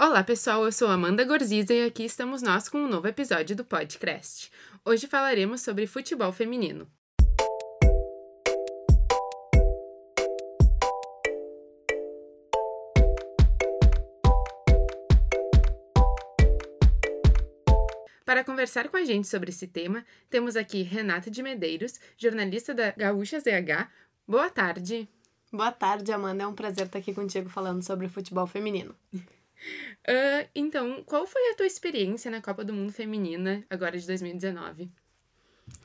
Olá, pessoal, eu sou Amanda Gorziza e aqui estamos nós com um novo episódio do podcast. Hoje falaremos sobre futebol feminino. Para conversar com a gente sobre esse tema, temos aqui Renata de Medeiros, jornalista da Gaúcha ZH. Boa tarde. Boa tarde, Amanda. É um prazer estar aqui contigo falando sobre futebol feminino. Uh, então, qual foi a tua experiência na Copa do Mundo Feminina, agora de 2019?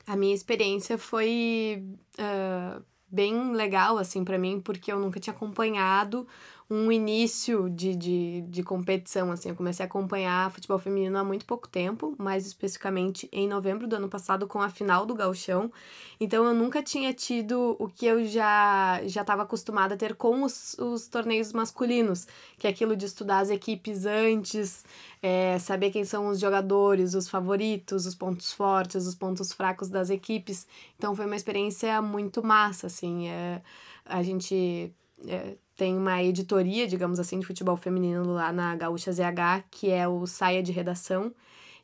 A minha experiência foi uh, bem legal, assim, para mim, porque eu nunca tinha acompanhado um início de, de, de competição, assim. Eu comecei a acompanhar futebol feminino há muito pouco tempo, mais especificamente em novembro do ano passado, com a final do Gauchão. Então, eu nunca tinha tido o que eu já já estava acostumada a ter com os, os torneios masculinos, que é aquilo de estudar as equipes antes, é, saber quem são os jogadores, os favoritos, os pontos fortes, os pontos fracos das equipes. Então, foi uma experiência muito massa, assim. É, a gente... É, tem uma editoria, digamos assim, de futebol feminino lá na Gaúcha ZH, que é o Saia de Redação.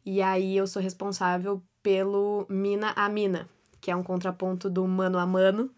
E aí eu sou responsável pelo Mina a Mina, que é um contraponto do mano a mano.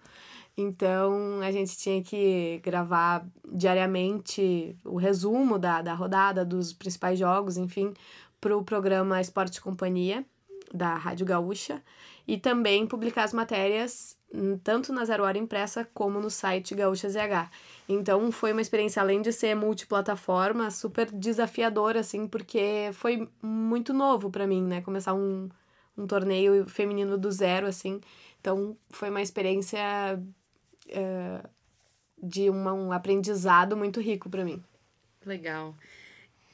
Então a gente tinha que gravar diariamente o resumo da, da rodada, dos principais jogos, enfim, para o programa Esporte Companhia da Rádio Gaúcha e também publicar as matérias tanto na Zero Hora Impressa como no site Gaúcha ZH. Então foi uma experiência, além de ser multiplataforma, super desafiadora, assim, porque foi muito novo para mim, né? Começar um, um torneio feminino do zero, assim. Então foi uma experiência uh, de uma, um aprendizado muito rico para mim. Legal.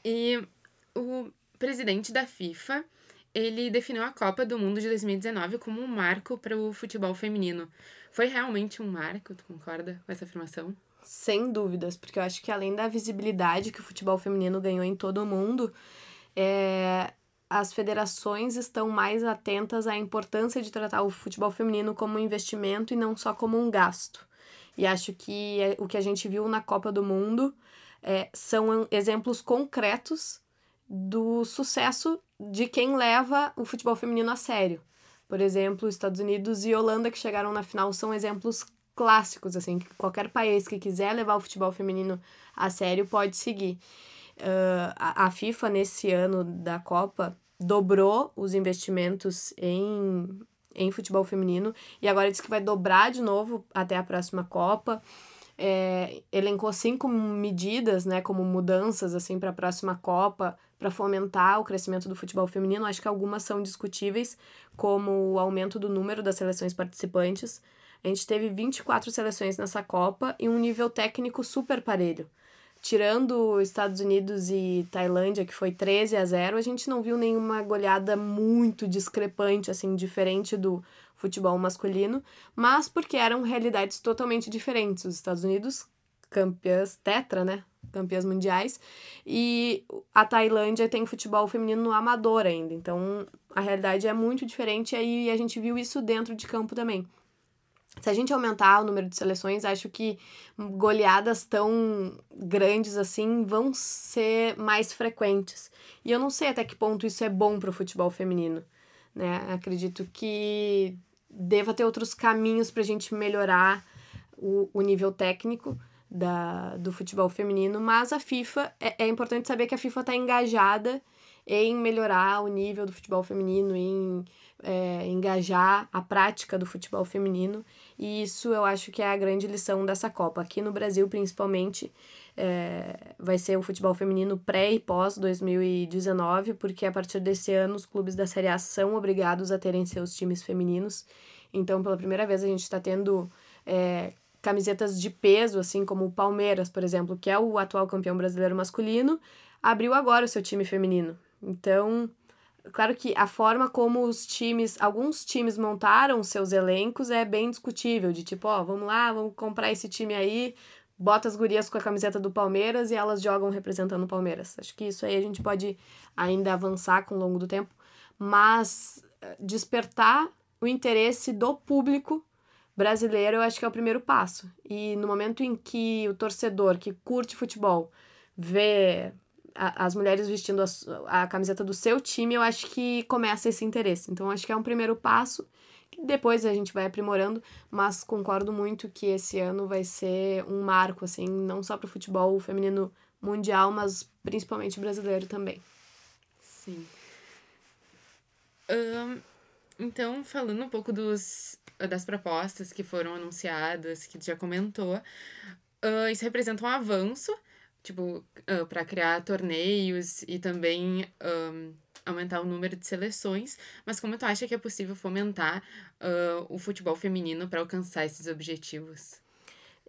E o presidente da FIFA ele definiu a Copa do Mundo de 2019 como um marco para o futebol feminino. Foi realmente um marco, tu concorda com essa afirmação? Sem dúvidas, porque eu acho que além da visibilidade que o futebol feminino ganhou em todo o mundo, é, as federações estão mais atentas à importância de tratar o futebol feminino como um investimento e não só como um gasto. E acho que é, o que a gente viu na Copa do Mundo é, são exemplos concretos do sucesso de quem leva o futebol feminino a sério. Por exemplo, Estados Unidos e Holanda, que chegaram na final, são exemplos clássicos, assim, que qualquer país que quiser levar o futebol feminino a sério pode seguir. Uh, a, a FIFA, nesse ano da Copa, dobrou os investimentos em, em futebol feminino e agora diz que vai dobrar de novo até a próxima Copa é, elencou cinco medidas, né, como mudanças assim para a próxima Copa, para fomentar o crescimento do futebol feminino. Acho que algumas são discutíveis, como o aumento do número das seleções participantes. A gente teve 24 seleções nessa Copa e um nível técnico super parelho. Tirando Estados Unidos e Tailândia, que foi 13 a 0, a gente não viu nenhuma goleada muito discrepante, assim, diferente do futebol masculino, mas porque eram realidades totalmente diferentes. Os Estados Unidos, campeãs tetra, né? Campeãs mundiais, e a Tailândia tem futebol feminino no amador ainda. Então a realidade é muito diferente e a gente viu isso dentro de campo também. Se a gente aumentar o número de seleções, acho que goleadas tão grandes assim vão ser mais frequentes. E eu não sei até que ponto isso é bom para o futebol feminino. Né? Acredito que deva ter outros caminhos para a gente melhorar o, o nível técnico da, do futebol feminino, mas a FIFA, é, é importante saber que a FIFA está engajada em melhorar o nível do futebol feminino, em é, engajar a prática do futebol feminino, e isso eu acho que é a grande lição dessa Copa. Aqui no Brasil, principalmente, é, vai ser o futebol feminino pré e pós 2019, porque a partir desse ano os clubes da Série A são obrigados a terem seus times femininos. Então, pela primeira vez, a gente está tendo é, camisetas de peso, assim como o Palmeiras, por exemplo, que é o atual campeão brasileiro masculino, abriu agora o seu time feminino. Então, claro que a forma como os times, alguns times montaram seus elencos é bem discutível, de tipo, ó, vamos lá, vamos comprar esse time aí, bota as gurias com a camiseta do Palmeiras e elas jogam representando o Palmeiras. Acho que isso aí a gente pode ainda avançar com o longo do tempo, mas eh, despertar o interesse do público brasileiro, eu acho que é o primeiro passo. E no momento em que o torcedor que curte futebol vê as mulheres vestindo a, a camiseta do seu time, eu acho que começa esse interesse. Então, acho que é um primeiro passo depois a gente vai aprimorando, mas concordo muito que esse ano vai ser um marco, assim, não só para o futebol feminino mundial, mas principalmente brasileiro também. Sim. Um, então, falando um pouco dos, das propostas que foram anunciadas, que já comentou, uh, isso representa um avanço, tipo, uh, para criar torneios e também um, aumentar o número de seleções, mas como tu acha que é possível fomentar uh, o futebol feminino para alcançar esses objetivos?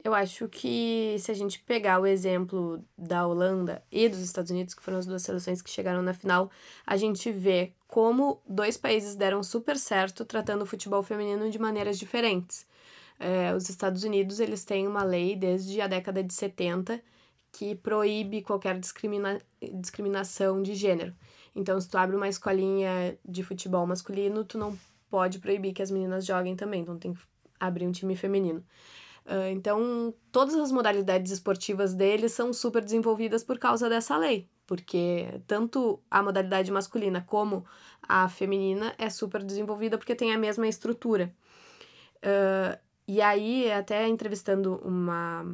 Eu acho que se a gente pegar o exemplo da Holanda e dos Estados Unidos, que foram as duas seleções que chegaram na final, a gente vê como dois países deram super certo tratando o futebol feminino de maneiras diferentes. É, os Estados Unidos eles têm uma lei desde a década de 70 que proíbe qualquer discrimina discriminação de gênero. Então, se tu abre uma escolinha de futebol masculino, tu não pode proibir que as meninas joguem também, então tem que abrir um time feminino. Uh, então, todas as modalidades esportivas deles são super desenvolvidas por causa dessa lei, porque tanto a modalidade masculina como a feminina é super desenvolvida porque tem a mesma estrutura. Uh, e aí, até entrevistando uma,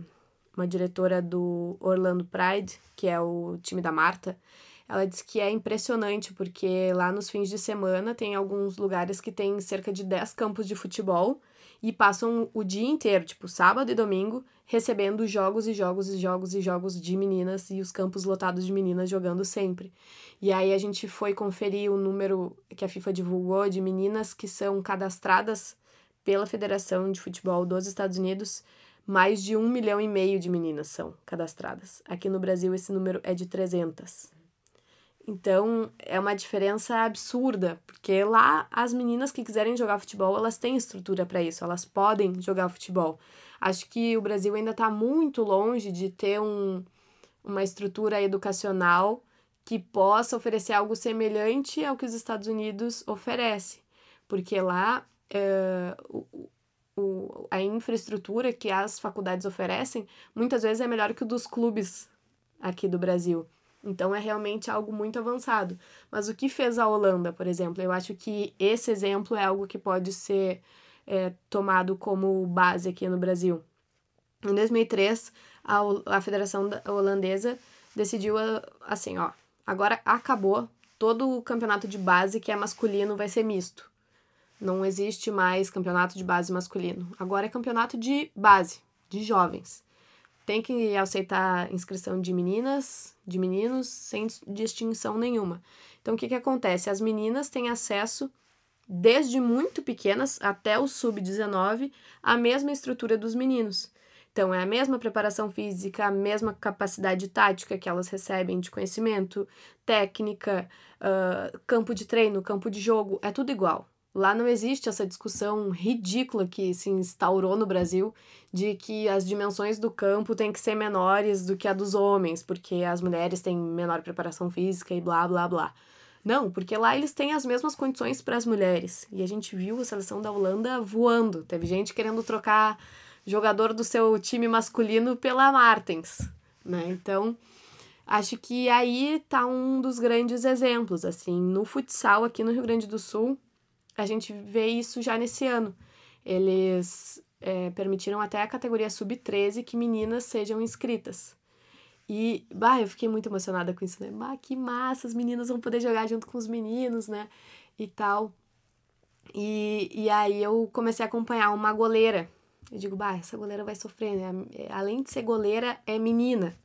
uma diretora do Orlando Pride, que é o time da Marta, ela disse que é impressionante porque lá nos fins de semana tem alguns lugares que tem cerca de 10 campos de futebol e passam o dia inteiro, tipo sábado e domingo, recebendo jogos e jogos e jogos e jogos de meninas e os campos lotados de meninas jogando sempre. E aí a gente foi conferir o número que a FIFA divulgou de meninas que são cadastradas pela Federação de Futebol dos Estados Unidos. Mais de um milhão e meio de meninas são cadastradas. Aqui no Brasil esse número é de 300. Então, é uma diferença absurda, porque lá as meninas que quiserem jogar futebol, elas têm estrutura para isso, elas podem jogar futebol. Acho que o Brasil ainda está muito longe de ter um, uma estrutura educacional que possa oferecer algo semelhante ao que os Estados Unidos oferece, porque lá é, o, o, a infraestrutura que as faculdades oferecem muitas vezes é melhor que o dos clubes aqui do Brasil. Então é realmente algo muito avançado. Mas o que fez a Holanda, por exemplo? Eu acho que esse exemplo é algo que pode ser é, tomado como base aqui no Brasil. Em 2003, a, a Federação Holandesa decidiu assim, ó, agora acabou todo o campeonato de base que é masculino vai ser misto. Não existe mais campeonato de base masculino. Agora é campeonato de base, de jovens tem que aceitar inscrição de meninas, de meninos, sem distinção nenhuma. Então, o que, que acontece? As meninas têm acesso, desde muito pequenas até o sub-19, à mesma estrutura dos meninos. Então, é a mesma preparação física, a mesma capacidade tática que elas recebem de conhecimento, técnica, uh, campo de treino, campo de jogo, é tudo igual. Lá não existe essa discussão ridícula que se instaurou no Brasil de que as dimensões do campo têm que ser menores do que a dos homens, porque as mulheres têm menor preparação física e blá blá blá. Não, porque lá eles têm as mesmas condições para as mulheres. E a gente viu a seleção da Holanda voando. Teve gente querendo trocar jogador do seu time masculino pela Martens, né? Então, acho que aí tá um dos grandes exemplos, assim, no futsal aqui no Rio Grande do Sul, a gente vê isso já nesse ano. Eles é, permitiram até a categoria sub-13 que meninas sejam inscritas. E, bah, eu fiquei muito emocionada com isso, né? Bah, que massa, as meninas vão poder jogar junto com os meninos, né? E tal. E, e aí eu comecei a acompanhar uma goleira. Eu digo, bah, essa goleira vai sofrer, né? Além de ser goleira, é menina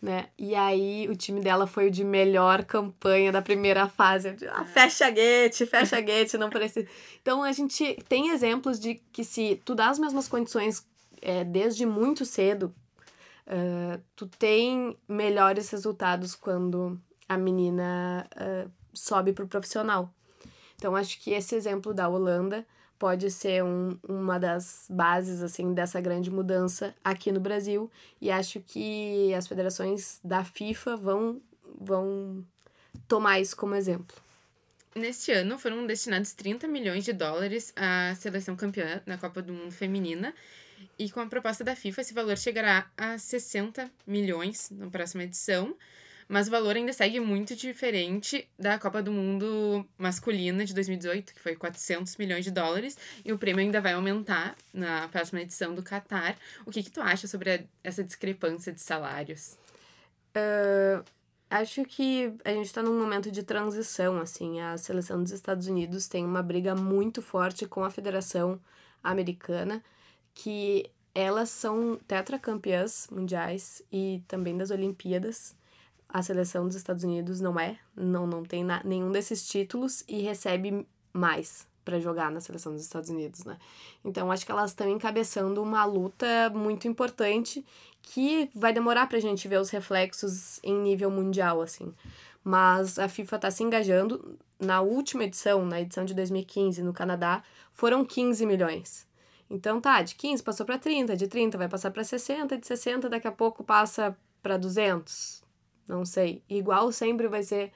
né? E aí o time dela foi o de melhor campanha da primeira fase. Ah, fecha guete, fecha guete, não parece. Então a gente tem exemplos de que se tu dá as mesmas condições é, desde muito cedo, uh, tu tem melhores resultados quando a menina uh, sobe pro profissional. Então acho que esse exemplo da Holanda pode ser um, uma das bases assim dessa grande mudança aqui no Brasil. E acho que as federações da FIFA vão vão tomar isso como exemplo. Neste ano foram destinados 30 milhões de dólares à seleção campeã na Copa do Mundo feminina. E com a proposta da FIFA esse valor chegará a 60 milhões na próxima edição, mas o valor ainda segue muito diferente da Copa do Mundo masculina de 2018, que foi 400 milhões de dólares, e o prêmio ainda vai aumentar na próxima edição do Qatar. O que, que tu acha sobre a, essa discrepância de salários? Uh, acho que a gente está num momento de transição, assim. A seleção dos Estados Unidos tem uma briga muito forte com a Federação Americana, que elas são tetracampeãs mundiais e também das Olimpíadas. A seleção dos Estados Unidos não é, não, não tem na, nenhum desses títulos e recebe mais para jogar na seleção dos Estados Unidos, né? Então acho que elas estão encabeçando uma luta muito importante que vai demorar pra gente ver os reflexos em nível mundial, assim. Mas a FIFA está se engajando. Na última edição, na edição de 2015, no Canadá, foram 15 milhões. Então tá, de 15 passou para 30, de 30 vai passar para 60, de 60 daqui a pouco passa para 200. Não sei. Igual sempre vai ser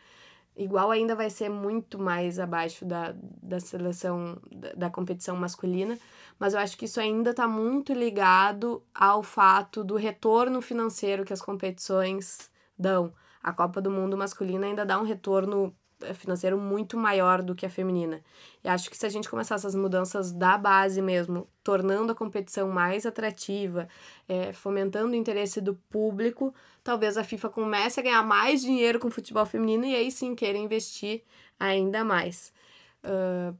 igual ainda vai ser muito mais abaixo da, da seleção da, da competição masculina, mas eu acho que isso ainda está muito ligado ao fato do retorno financeiro que as competições dão. A Copa do Mundo masculina ainda dá um retorno financeiro muito maior do que a feminina. E acho que se a gente começar essas mudanças da base mesmo, tornando a competição mais atrativa, é, fomentando o interesse do público, talvez a FIFA comece a ganhar mais dinheiro com o futebol feminino e aí sim queira investir ainda mais. Uh,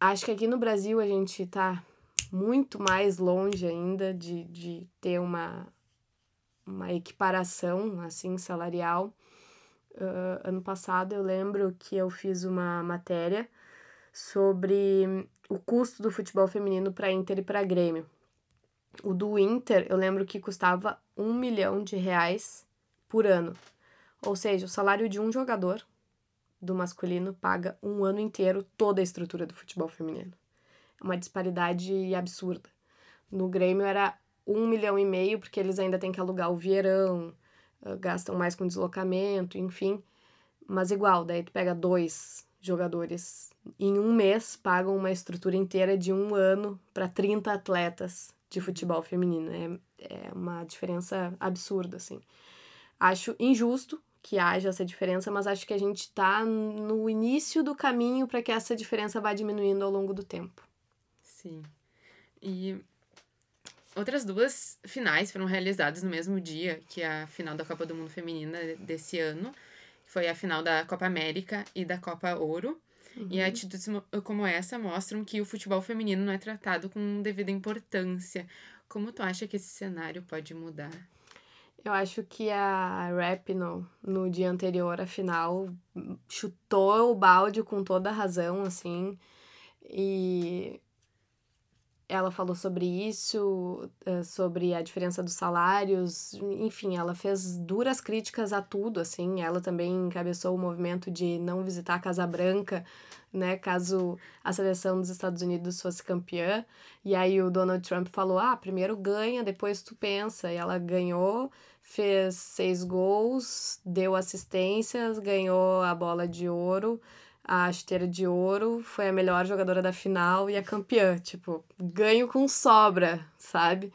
acho que aqui no Brasil a gente está muito mais longe ainda de, de ter uma, uma equiparação assim salarial uh, ano passado eu lembro que eu fiz uma matéria sobre o custo do futebol feminino para Inter e para Grêmio. O do Inter, eu lembro que custava um milhão de reais por ano. Ou seja, o salário de um jogador do masculino paga um ano inteiro toda a estrutura do futebol feminino. É uma disparidade absurda. No Grêmio era um milhão e meio, porque eles ainda têm que alugar o Vieirão, ah, gastam mais com deslocamento, enfim. Mas igual, daí tu pega dois jogadores em um mês, pagam uma estrutura inteira de um ano para 30 atletas de futebol feminino. É, é uma diferença absurda, assim. Acho injusto que haja essa diferença, mas acho que a gente está no início do caminho para que essa diferença vá diminuindo ao longo do tempo. Sim. E Outras duas finais foram realizadas no mesmo dia que a final da Copa do Mundo Feminina desse ano. Foi a final da Copa América e da Copa Ouro. Uhum. E atitudes como essa mostram que o futebol feminino não é tratado com devida importância. Como tu acha que esse cenário pode mudar? Eu acho que a Rap no, no dia anterior à final chutou o balde com toda a razão, assim. E ela falou sobre isso, eh, sobre a diferença dos salários, enfim, ela fez duras críticas a tudo, assim, ela também encabeçou o movimento de não visitar a Casa Branca, né, caso a seleção dos Estados Unidos fosse campeã, e aí o Donald Trump falou, ah, primeiro ganha, depois tu pensa, e ela ganhou, fez seis gols, deu assistências, ganhou a bola de ouro, a chuteira de ouro, foi a melhor jogadora da final e a campeã. Tipo, ganho com sobra, sabe?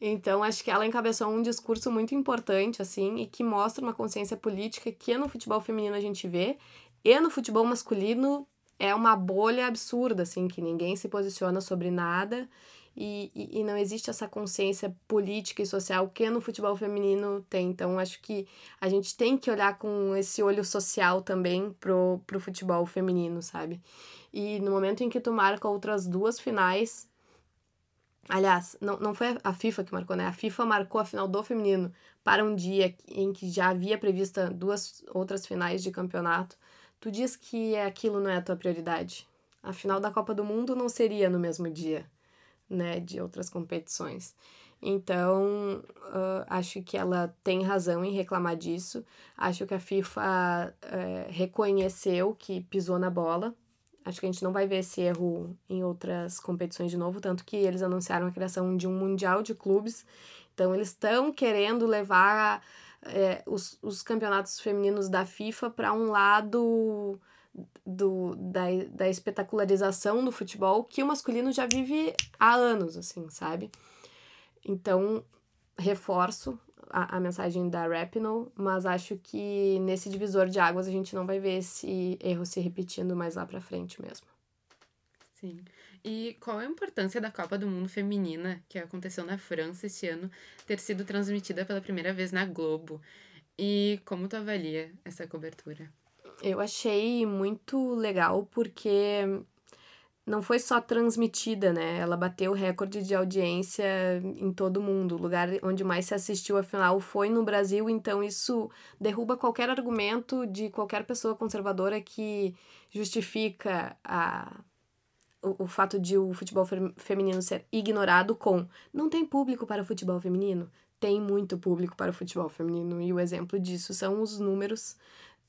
Então, acho que ela encabeçou um discurso muito importante, assim, e que mostra uma consciência política que no futebol feminino a gente vê, e no futebol masculino é uma bolha absurda, assim, que ninguém se posiciona sobre nada e, e, e, não existe essa consciência política e social que no futebol feminino tem. Então, acho que a gente tem que olhar com esse olho social também pro, pro futebol feminino, sabe? E no momento em que tu marca outras duas finais. Aliás, não, não foi a FIFA que marcou, né? A FIFA marcou a final do feminino para um dia em que já havia prevista duas outras finais de campeonato. Tu diz que aquilo não é a tua prioridade. A final da Copa do Mundo não seria no mesmo dia né, de outras competições. Então, uh, acho que ela tem razão em reclamar disso. Acho que a FIFA uh, reconheceu que pisou na bola. Acho que a gente não vai ver esse erro em outras competições de novo, tanto que eles anunciaram a criação de um Mundial de Clubes. Então, eles estão querendo levar uh, os, os campeonatos femininos da FIFA para um lado do, da, da espetacularização do futebol que o masculino já vive há anos, assim, sabe? Então, reforço a, a mensagem da Rapinoe, mas acho que nesse divisor de águas a gente não vai ver esse erro se repetindo mais lá pra frente mesmo. Sim. E qual a importância da Copa do Mundo Feminina, que aconteceu na França esse ano, ter sido transmitida pela primeira vez na Globo? E como tu avalia essa cobertura? Eu achei muito legal porque não foi só transmitida, né? Ela bateu o recorde de audiência em todo mundo. O lugar onde mais se assistiu a final foi no Brasil, então isso derruba qualquer argumento de qualquer pessoa conservadora que justifica a, o, o fato de o futebol feminino ser ignorado com não tem público para o futebol feminino. Tem muito público para o futebol feminino, e o exemplo disso são os números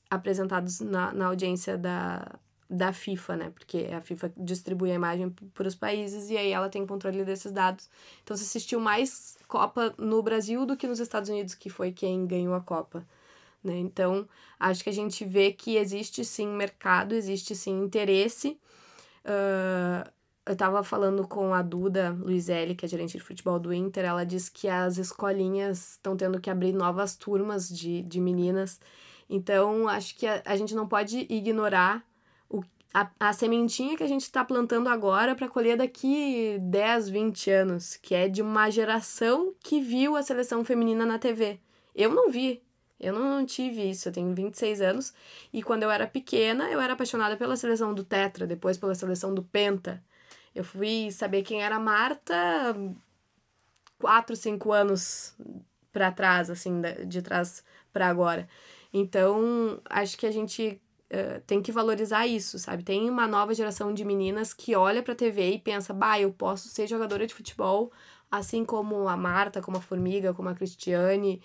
apresentados na, na audiência da, da FIFA, né? Porque a FIFA distribui a imagem para os países e aí ela tem controle desses dados. Então se assistiu mais Copa no Brasil do que nos Estados Unidos, que foi quem ganhou a Copa. Né? Então, acho que a gente vê que existe sim mercado, existe sim interesse. Uh, eu estava falando com a Duda Luizelli, que é gerente de futebol do Inter, ela disse que as escolinhas estão tendo que abrir novas turmas de, de meninas. Então, acho que a, a gente não pode ignorar a, a sementinha que a gente está plantando agora para colher daqui 10, 20 anos, que é de uma geração que viu a seleção feminina na TV. Eu não vi. Eu não tive isso, eu tenho 26 anos e quando eu era pequena, eu era apaixonada pela seleção do Tetra, depois pela seleção do Penta. Eu fui saber quem era Marta 4, 5 anos para trás, assim, de trás para agora. Então, acho que a gente uh, tem que valorizar isso, sabe? Tem uma nova geração de meninas que olha pra TV e pensa, bah, eu posso ser jogadora de futebol, assim como a Marta, como a Formiga, como a Cristiane,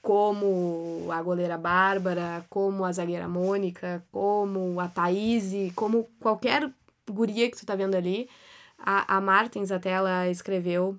como a goleira Bárbara, como a zagueira Mônica, como a Thaís, como qualquer guria que tu tá vendo ali. A, a Martins até ela escreveu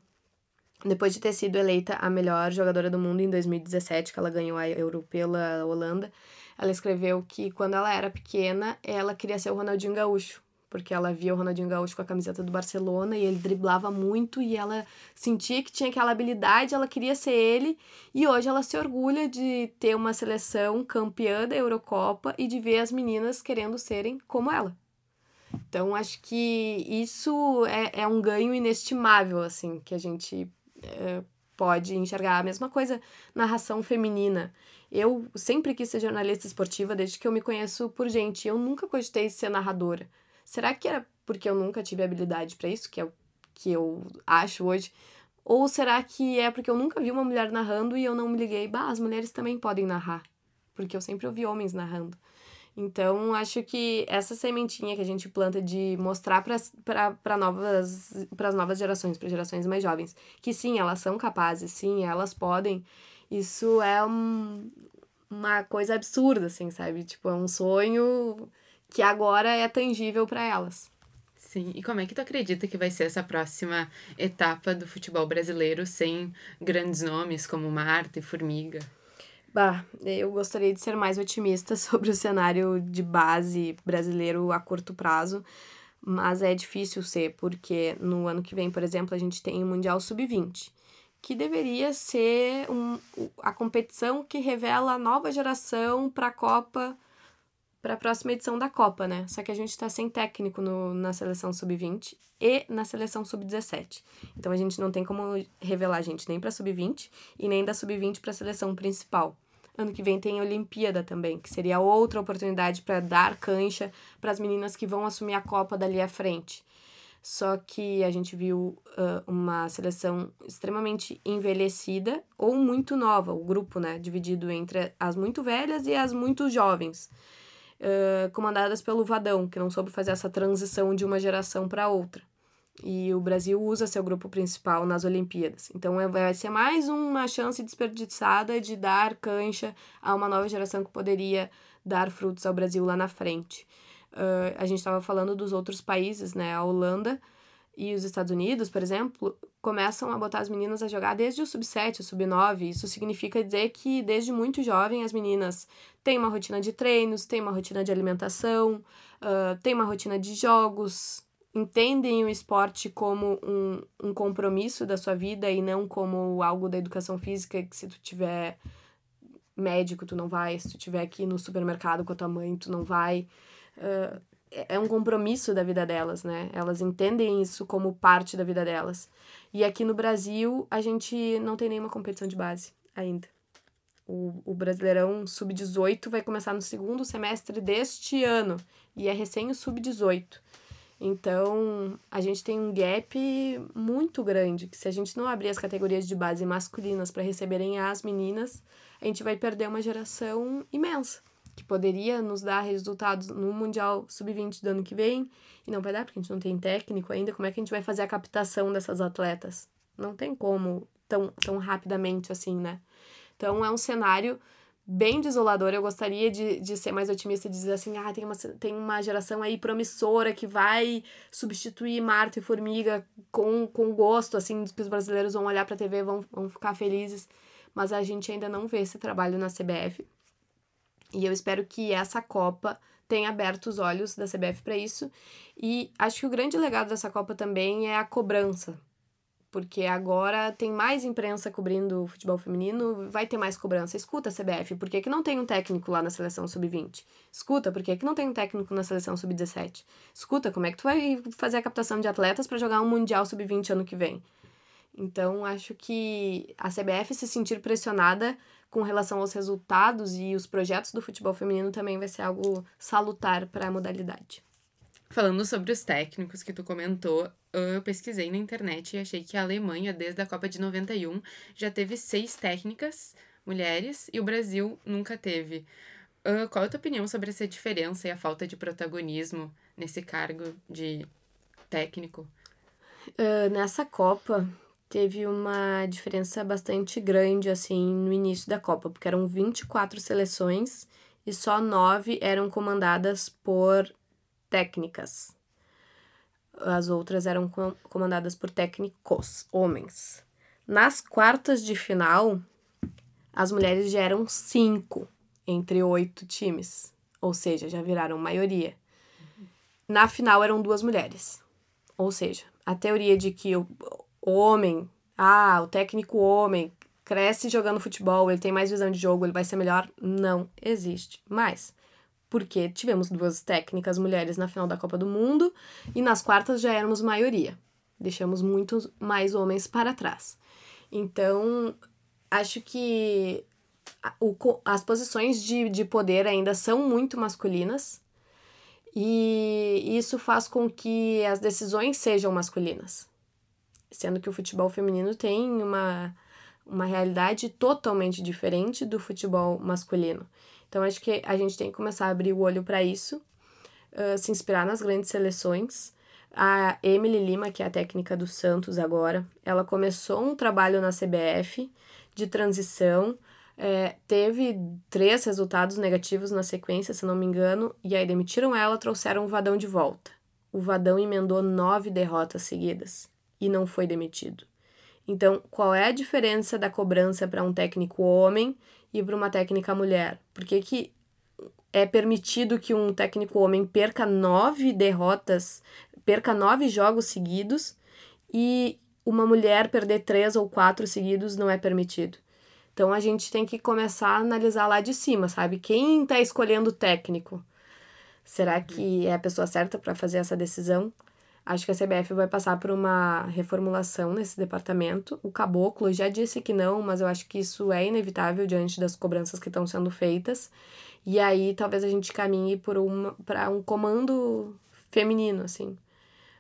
depois de ter sido eleita a melhor jogadora do mundo em 2017, que ela ganhou a Euro pela Holanda, ela escreveu que quando ela era pequena, ela queria ser o Ronaldinho Gaúcho, porque ela via o Ronaldinho Gaúcho com a camiseta do Barcelona e ele driblava muito e ela sentia que tinha aquela habilidade, ela queria ser ele, e hoje ela se orgulha de ter uma seleção campeã da Eurocopa e de ver as meninas querendo serem como ela. Então, acho que isso é, é um ganho inestimável, assim, que a gente pode enxergar. A mesma coisa, narração feminina. Eu sempre quis ser jornalista esportiva desde que eu me conheço por gente. Eu nunca cogitei ser narradora. Será que era porque eu nunca tive habilidade para isso, que é o que eu acho hoje? Ou será que é porque eu nunca vi uma mulher narrando e eu não me liguei, bah, as mulheres também podem narrar? Porque eu sempre ouvi homens narrando. Então, acho que essa sementinha que a gente planta de mostrar para novas, as novas gerações, para gerações mais jovens, que sim, elas são capazes, sim, elas podem, isso é um, uma coisa absurda, assim, sabe? Tipo, é um sonho que agora é tangível para elas. Sim, e como é que tu acredita que vai ser essa próxima etapa do futebol brasileiro sem grandes nomes como Marta e Formiga? Bah, eu gostaria de ser mais otimista sobre o cenário de base brasileiro a curto prazo, mas é difícil ser, porque no ano que vem, por exemplo, a gente tem o Mundial Sub-20, que deveria ser um, a competição que revela a nova geração para a Copa, para a próxima edição da Copa, né? Só que a gente está sem técnico no, na seleção Sub-20 e na seleção Sub-17. Então a gente não tem como revelar a gente nem para Sub-20 e nem da Sub-20 para a seleção principal. Ano que vem tem a Olimpíada também, que seria outra oportunidade para dar cancha para as meninas que vão assumir a Copa dali à frente. Só que a gente viu uh, uma seleção extremamente envelhecida ou muito nova, o grupo, né? Dividido entre as muito velhas e as muito jovens. Uh, comandadas pelo Vadão, que não soube fazer essa transição de uma geração para outra. E o Brasil usa seu grupo principal nas Olimpíadas. Então é, vai ser mais uma chance desperdiçada de dar cancha a uma nova geração que poderia dar frutos ao Brasil lá na frente. Uh, a gente estava falando dos outros países, né? A Holanda e os Estados Unidos, por exemplo, começam a botar as meninas a jogar desde o sub-7, o sub-9. Isso significa dizer que desde muito jovem as meninas têm uma rotina de treinos, têm uma rotina de alimentação, uh, têm uma rotina de jogos, entendem o esporte como um, um compromisso da sua vida e não como algo da educação física que se tu tiver médico tu não vai, se tu tiver aqui no supermercado com a tua mãe tu não vai. Uh, é um compromisso da vida delas, né? Elas entendem isso como parte da vida delas. E aqui no Brasil, a gente não tem nenhuma competição de base ainda. O, o Brasileirão Sub-18 vai começar no segundo semestre deste ano e é recém o Sub-18. Então, a gente tem um gap muito grande, que se a gente não abrir as categorias de base masculinas para receberem as meninas, a gente vai perder uma geração imensa, que poderia nos dar resultados no Mundial Sub-20 do ano que vem, e não vai dar porque a gente não tem técnico ainda. Como é que a gente vai fazer a captação dessas atletas? Não tem como tão, tão rapidamente assim, né? Então é um cenário bem desolador. Eu gostaria de, de ser mais otimista e dizer assim: ah, tem uma, tem uma geração aí promissora que vai substituir Marta e Formiga com, com gosto, assim, que os brasileiros vão olhar para a TV vão, vão ficar felizes. Mas a gente ainda não vê esse trabalho na CBF. E eu espero que essa Copa tenha aberto os olhos da CBF para isso. E acho que o grande legado dessa Copa também é a cobrança porque agora tem mais imprensa cobrindo o futebol feminino, vai ter mais cobrança. Escuta, CBF, por que, que não tem um técnico lá na seleção sub-20? Escuta, por que, que não tem um técnico na seleção sub-17? Escuta, como é que tu vai fazer a captação de atletas para jogar um Mundial sub-20 ano que vem? Então, acho que a CBF se sentir pressionada com relação aos resultados e os projetos do futebol feminino também vai ser algo salutar para a modalidade. Falando sobre os técnicos que tu comentou, eu pesquisei na internet e achei que a Alemanha, desde a Copa de 91, já teve seis técnicas mulheres e o Brasil nunca teve. Uh, qual é a tua opinião sobre essa diferença e a falta de protagonismo nesse cargo de técnico? Uh, nessa Copa teve uma diferença bastante grande assim no início da Copa, porque eram 24 seleções e só nove eram comandadas por técnicas. As outras eram comandadas por técnicos, homens. Nas quartas de final, as mulheres já eram cinco entre oito times, ou seja, já viraram maioria. Na final eram duas mulheres, ou seja, a teoria de que o homem, ah, o técnico homem cresce jogando futebol, ele tem mais visão de jogo, ele vai ser melhor, não existe mais porque tivemos duas técnicas mulheres na final da Copa do Mundo e nas quartas já éramos maioria. Deixamos muitos mais homens para trás. Então, acho que o, as posições de, de poder ainda são muito masculinas e isso faz com que as decisões sejam masculinas. Sendo que o futebol feminino tem uma, uma realidade totalmente diferente do futebol masculino. Então acho que a gente tem que começar a abrir o olho para isso, uh, se inspirar nas grandes seleções. A Emily Lima, que é a técnica do Santos agora, ela começou um trabalho na CBF de transição, é, teve três resultados negativos na sequência, se não me engano, e aí demitiram ela, trouxeram o Vadão de volta. O Vadão emendou nove derrotas seguidas e não foi demitido. Então, qual é a diferença da cobrança para um técnico homem e para uma técnica mulher? Por que, que é permitido que um técnico homem perca nove derrotas, perca nove jogos seguidos e uma mulher perder três ou quatro seguidos não é permitido? Então a gente tem que começar a analisar lá de cima, sabe? Quem está escolhendo o técnico? Será que é a pessoa certa para fazer essa decisão? Acho que a CBF vai passar por uma reformulação nesse departamento. O Caboclo já disse que não, mas eu acho que isso é inevitável diante das cobranças que estão sendo feitas. E aí talvez a gente caminhe por uma para um comando feminino, assim.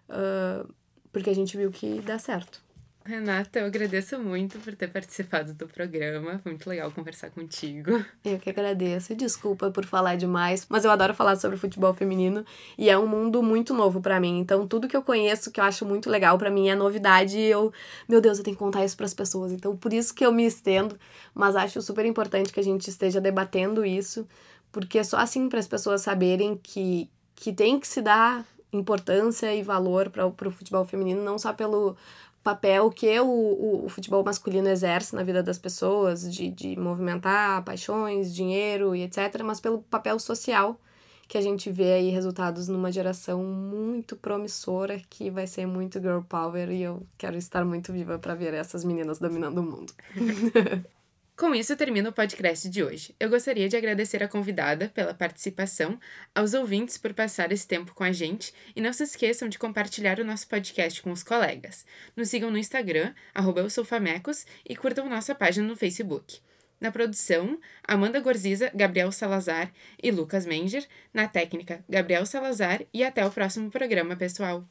Uh, porque a gente viu que dá certo. Renata, eu agradeço muito por ter participado do programa. Foi muito legal conversar contigo. Eu que agradeço. Desculpa por falar demais, mas eu adoro falar sobre futebol feminino e é um mundo muito novo para mim. Então, tudo que eu conheço, que eu acho muito legal para mim é novidade e eu, meu Deus, eu tenho que contar isso para as pessoas. Então, por isso que eu me estendo, mas acho super importante que a gente esteja debatendo isso, porque é só assim para as pessoas saberem que que tem que se dar importância e valor para o futebol feminino, não só pelo papel que o, o, o, futebol masculino exerce na vida das pessoas, de, de movimentar paixões, dinheiro e etc., mas pelo papel social que a gente vê aí resultados numa geração muito promissora que vai ser muito girl power e eu quero estar muito viva para ver essas meninas dominando o mundo. Com isso, termino o podcast de hoje. Eu gostaria de agradecer a convidada pela participação, aos ouvintes por passar esse tempo com a gente e não se esqueçam de compartilhar o nosso podcast com os colegas. Nos sigam no Instagram, arroba e curtam nossa página no Facebook. Na produção, Amanda Gorziza, Gabriel Salazar e Lucas Menger. Na técnica, Gabriel Salazar. E até o próximo programa, pessoal!